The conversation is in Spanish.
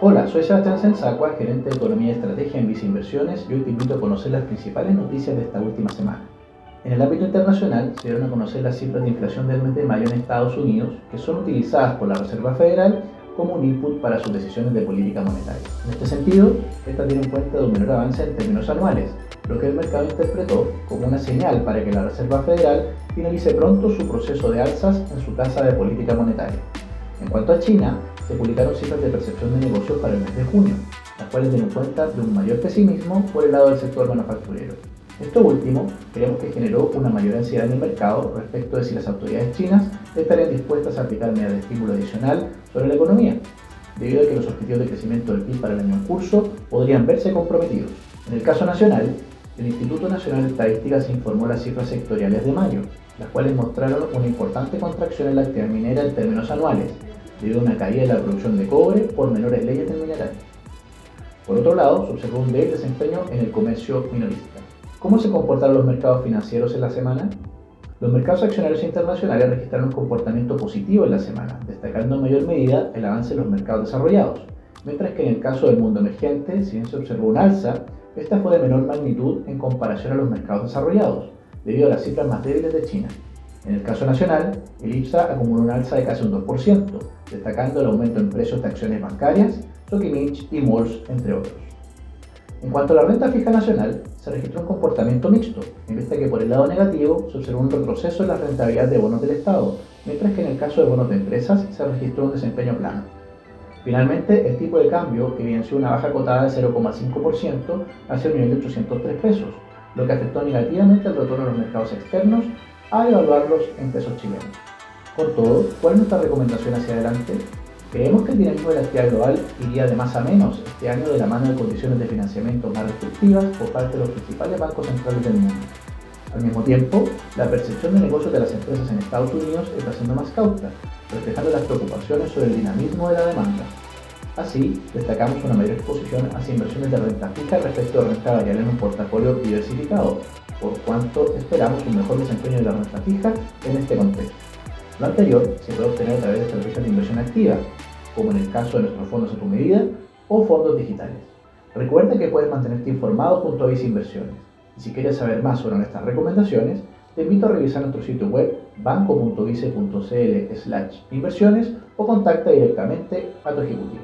Hola, soy Sebastián Sensacua, gerente de Economía y Estrategia en Visa Inversiones y hoy te invito a conocer las principales noticias de esta última semana. En el ámbito internacional se dieron a conocer las cifras de inflación del mes de mayo en Estados Unidos, que son utilizadas por la Reserva Federal como un input para sus decisiones de política monetaria. En este sentido, esta tiene en cuenta de un menor avance en términos anuales, lo que el mercado interpretó como una señal para que la Reserva Federal finalice pronto su proceso de alzas en su tasa de política monetaria. En cuanto a China, se publicaron cifras de percepción de negocios para el mes de junio, las cuales tienen cuenta de un mayor pesimismo por el lado del sector manufacturero. Esto último creemos que generó una mayor ansiedad en el mercado respecto de si las autoridades chinas estarían dispuestas a aplicar medidas de estímulo adicional sobre la economía, debido a que los objetivos de crecimiento del PIB para el año en curso podrían verse comprometidos. En el caso nacional, el Instituto Nacional de Estadísticas informó las cifras sectoriales de mayo, las cuales mostraron una importante contracción en la actividad minera en términos anuales, debido a una caída de la producción de cobre por menores leyes del mineral. Por otro lado, se observó un débil desempeño en el comercio minorista. ¿Cómo se comportaron los mercados financieros en la semana? Los mercados accionarios internacionales registraron un comportamiento positivo en la semana, destacando en mayor medida el avance de los mercados desarrollados, mientras que en el caso del mundo emergente, si bien se observó un alza, esta fue de menor magnitud en comparación a los mercados desarrollados, debido a las cifras más débiles de China. En el caso nacional, el IPSA acumuló un alza de casi un 2%, destacando el aumento en precios de acciones bancarias, Sokimich y Malls, entre otros. En cuanto a la renta fija nacional, se registró un comportamiento mixto, en vista que por el lado negativo se observó un retroceso en la rentabilidad de bonos del Estado, mientras que en el caso de bonos de empresas se registró un desempeño plano. Finalmente, el tipo de cambio evidenció una baja cotada de 0,5% hacia un nivel de 803 pesos, lo que afectó negativamente el retorno a los mercados externos a evaluarlos en pesos chilenos. Con todo, ¿cuál es nuestra recomendación hacia adelante? Creemos que el dinamismo de la actividad global iría de más a menos este año de la mano de condiciones de financiamiento más restrictivas por parte de los principales bancos centrales del mundo. Al mismo tiempo, la percepción de negocios de las empresas en Estados Unidos está siendo más cauta, reflejando las preocupaciones sobre el dinamismo de la demanda. Así, destacamos una mayor exposición hacia inversiones de renta fija respecto a renta variable en un portafolio diversificado, por cuanto esperamos un mejor desempeño de la renta fija en este contexto. Lo anterior se puede obtener a través de estrategias de inversión activa, como en el caso de nuestros fondos a tu medida o fondos digitales. Recuerda que puedes mantenerte informado junto a Vice Inversiones. Y si quieres saber más sobre nuestras recomendaciones, te invito a revisar nuestro sitio web banco.vice.cl inversiones o contacta directamente a tu ejecutivo.